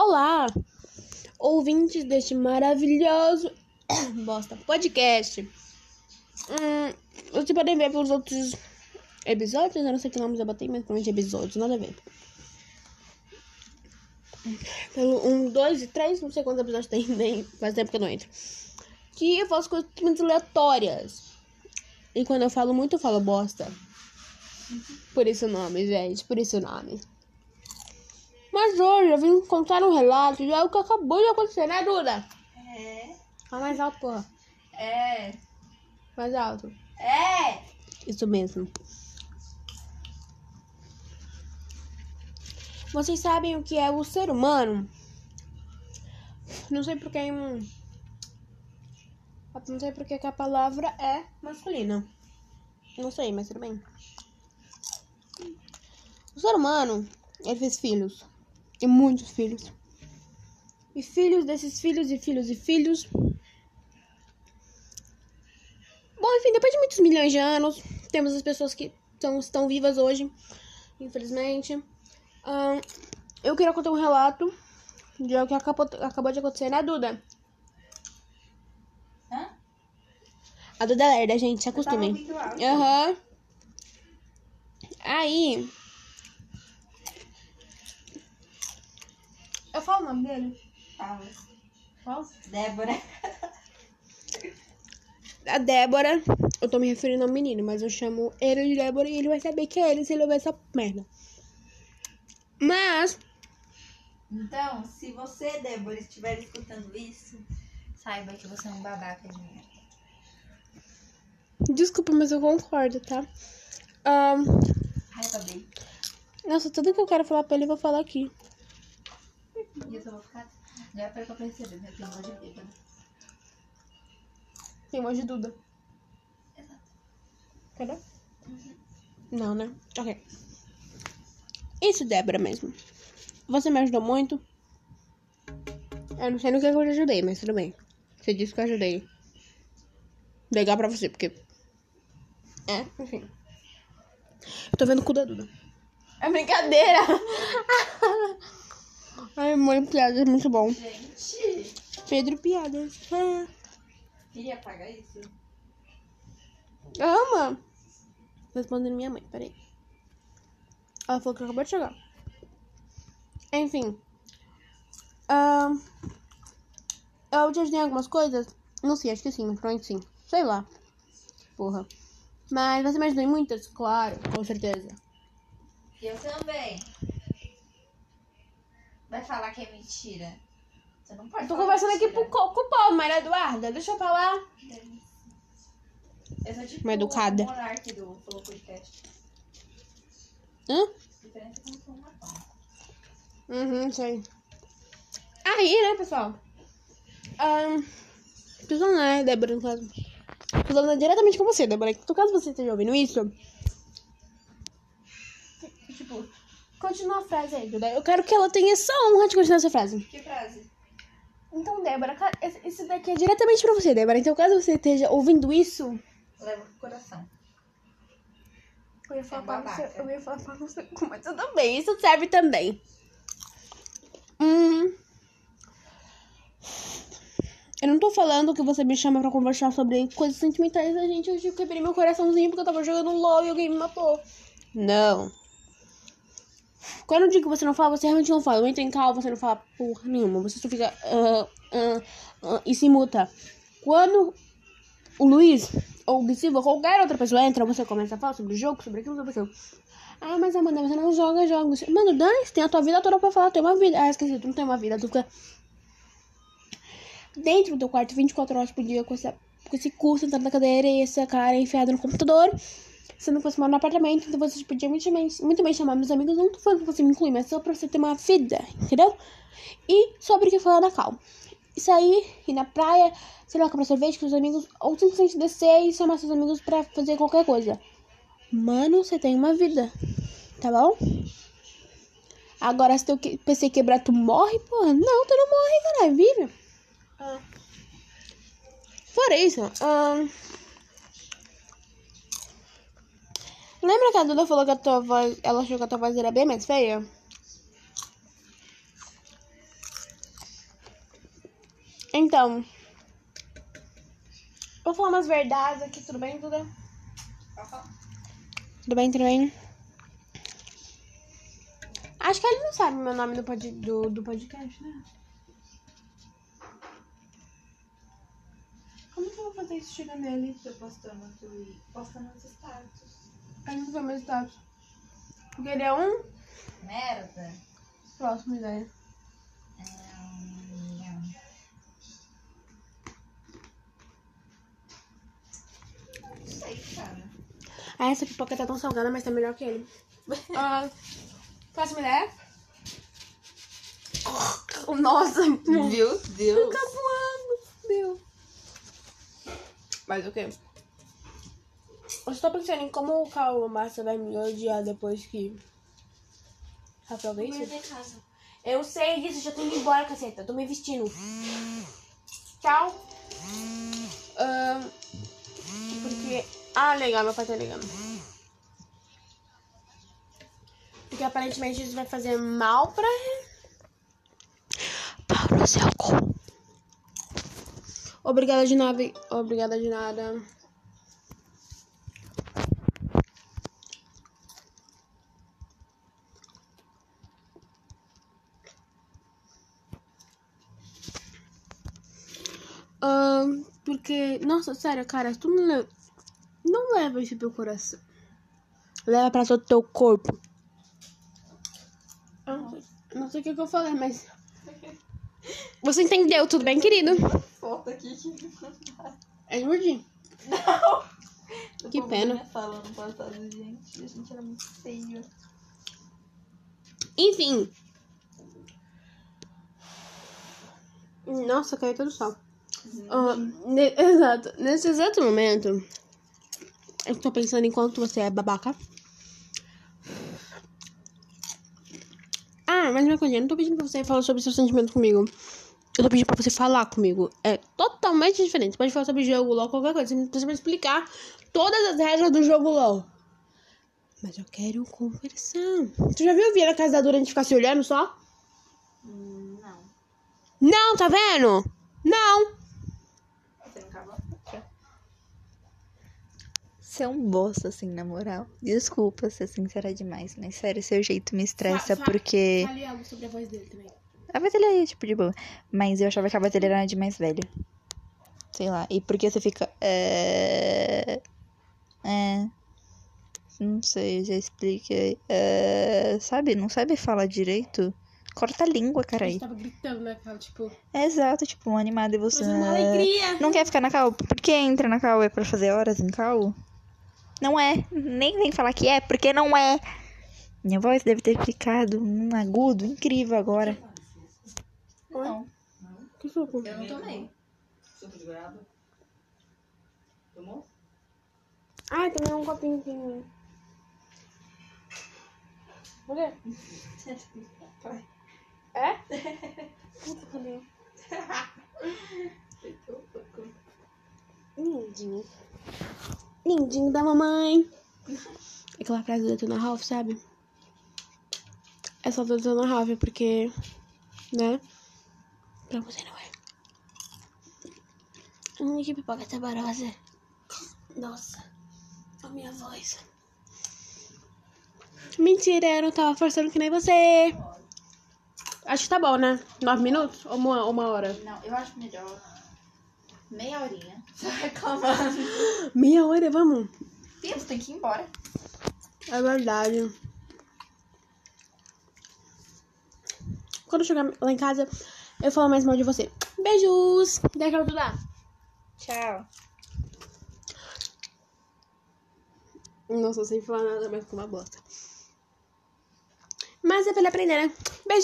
Olá, ouvintes deste maravilhoso bosta podcast. Hum, vocês podem ver pelos outros episódios, eu não sei que nome eu botei, mas provavelmente episódios, nada a ver. Pelo 1, 2 e 3, não sei quantos episódios tem, nem faz tempo que eu não entro. Que eu faço coisas muito aleatórias. E quando eu falo muito, eu falo bosta. Por isso o nome, gente, por isso o nome. Mas hoje eu vim contar um relato de algo que acabou de acontecer, né, Duda? É. Fala mais alto, porra. É. Mais alto. É. Isso mesmo. Vocês sabem o que é o ser humano? Não sei porque. hum, Não sei porque que a palavra é masculina. Não sei, mas tudo bem. O ser humano, ele fez filhos. E muitos filhos. E filhos desses filhos e filhos e filhos. Bom, enfim, depois de muitos milhões de anos, temos as pessoas que tão, estão vivas hoje, infelizmente. Ahn, eu queria contar um relato de algo que acabou, acabou de acontecer, né, Duda? Hã? A Duda é lerda, gente, se acostumem. Aham. Aí. Eu falo o nome dele? Fala. Fala. Débora. A Débora, eu tô me referindo ao menino, mas eu chamo ele de Débora e ele vai saber que é ele se ele ouvir essa merda. Mas, Então, se você, Débora, estiver escutando isso, saiba que você é um babaca de merda. desculpa, mas eu concordo, tá? Ahn, Ai, acabei. nossa, tudo que eu quero falar pra ele eu vou falar aqui. Eu ficar. Já é pra primo de bêbado. Tem voz de Duda. Exato. Cadê? Não, né? Ok. Isso, Débora mesmo. Você me ajudou muito. Eu não sei no que eu te ajudei, mas tudo bem. Você disse que eu ajudei. Legal pra você, porque. É, enfim. Tô vendo o cu da Duda. É brincadeira! Ai, mãe, piada, é muito bom. Gente, Pedro Piadas. Ah. queria apagar isso? Ama! Respondendo minha mãe, peraí. Ela falou que acabou de chegar. Enfim. Ahn, eu te ajudei em algumas coisas? Não sei, acho que sim, provavelmente sim. Sei lá. Porra. Mas você me ajudou em muitas? Claro, com certeza. Eu também. Vai falar que é mentira. Você não pode Tô falar conversando aqui mentira. pro, co- com o povo, Maria Eduarda. Deixa eu falar. Eu sou tipo Uma educada. monarca do Flow Podcast. Hã? Eu sou uma toma. Uhum, sei. Aí, né, pessoal? Ahn, pessoal, né, Débora, no caso. Tô falando diretamente com você, Débora. No caso você esteja ouvindo isso. Tipo, continua a frase aí, Duda. Eu quero que ela tenha essa honra de continuar essa frase. Que frase? Então, Débora, isso daqui é diretamente pra você, Débora. Então, caso você esteja ouvindo isso. Leva pro coração. Eu ia falar É pra você. Eu ia falar pra você. Mas tudo bem, isso serve também. Hum. Eu não tô falando que você me chama pra conversar sobre coisas sentimentais da gente. Hoje eu quebrei meu coraçãozinho porque eu tava jogando LOL e alguém me matou. Não. Quando eu digo que você não fala, você realmente não fala. Eu entro em cal, você não fala porra nenhuma. Você só fica. ah, ah, ah, e se muta. Quando o Luiz ou o Silva, qualquer outra pessoa entra, você começa a falar sobre o jogo, sobre aquilo, sobre aquilo. Ah, mas Amanda, você não joga jogos. Mano, você tem a tua vida toda pra falar, tem uma vida. Ah, esqueci, tu não tem uma vida, tu fica dentro do quarto 24 horas por dia com, essa, com esse cu sentado na cadeira e essa cara enfiada no computador. Se não fosse morar no apartamento, então você podia muito bem, muito bem chamar meus amigos. Não tô falando pra você me incluir, mas só pra você ter uma vida, entendeu? E sobre o que falar da Cal. E sair, ir na praia, sei lá, comprar sorvete com seus amigos, ou simplesmente descer e chamar seus amigos pra fazer qualquer coisa. Mano, você tem uma vida, tá bom? Agora, se teu PC quebrar, tu morre, porra? Não, tu não morre, caralho, vive. Ah. Fora isso, ahn, lembra que a Duda falou que a tua voz, ela achou que a tua voz era bem mais feia? Então. Vou falar umas verdades aqui, tudo bem, Duda? Tudo bem, tudo bem? Acho que ele não sabe meu nome do, pod, do, do podcast, né? Como que eu vou fazer isso chegar nele? Você postou no Twitter. Posta nos status. Aí não foi meu status. Porque ele é um Merda. próximo ideia. Hum, Não sei, cara. Ah, essa pipoca tá tão salgada, mas tá melhor que ele. Ah, próxima ideia? Nossa, meu Deus. Tá voando, meu. Mas o quê? Eu estou pensando em como o Calma Massa vai me odiar depois que. Rafael. Eu sei disso, já tô indo embora, caceta. Eu tô me vestindo. Tchau. Ahn, porque. Ah, legal, meu pai tá ligando. Porque aparentemente isso vai fazer mal pra. Para o seu cu. Obrigada de nada. Obrigada de nada. Ahn, porque, nossa, sério, cara, tu não leva, não leva isso pro coração. Leva pra todo teu corpo. Eu não sei, não sei o que, que eu falei, mas. Você entendeu, tudo bem, querido? Foto aqui. É Jordi. Não. Que pena. Falando no passado, gente. A gente era muito feio. Enfim. Nossa, caiu todo o sol. Ah, ne- exato. Nesse exato momento, eu tô pensando em quanto você é babaca. Ah, mas minha coisa, eu não tô pedindo pra você falar sobre seu sentimento comigo. Eu tô pedindo pra você falar comigo. É totalmente diferente. Você pode falar sobre jogo LOL, qualquer coisa. Você precisa me explicar todas as regras do jogo LOL. Mas eu quero conversar. Tu já viu vir na casa da Dura a gente ficar se olhando só? Hum, não. Não, tá vendo? Não. Você é um bosta, assim, na moral. Desculpa ser sincera demais, mas sério, seu jeito me estressa Fa- porque. Fale algo sobre a voz dele também. A voz dele é, tipo, de boa. Mas eu achava que a voz dele era de mais velho. Sei lá. E porque você fica. É. É. Não sei, já expliquei. É... Sabe? Não sabe falar direito? Corta a língua, Você carai. tava gritando, né, cara? Tipo, É exato, tipo, um animado e você. uma alegria. Não quer ficar na cal? Por que entra na cal? É pra fazer horas em cal? Não é. Nem vem falar que é, porque não é. Minha voz deve ter ficado um agudo incrível agora. Não. Que suco? Eu não tomei. Suco de goiaba? Tomou? Ai, também um copinho aqui. Por quê? Vai. É? Puta, cadê? Lindinho. Lindinho da mamãe. Aquela frase da Detona Ralph, sabe? É só da Detona Ralph, porque... Né? Pra você não é. Hum, que pipoca saborosa. Nossa. A minha voz. Mentira, eu não tava forçando que nem você. Acho que tá bom, né? Nove minutos? Ou uma, uma hora? Não, eu acho melhor. Meia horinha. Só reclamando. Meia hora, vamos. Você tem que ir embora. É verdade. Quando eu chegar lá em casa, eu falo mais mal de você. Beijos! Deixa eu ajudar. Tchau. Nossa, sem falar nada, mas ficou uma bosta. Mas é pra ele aprender, né? Beijo!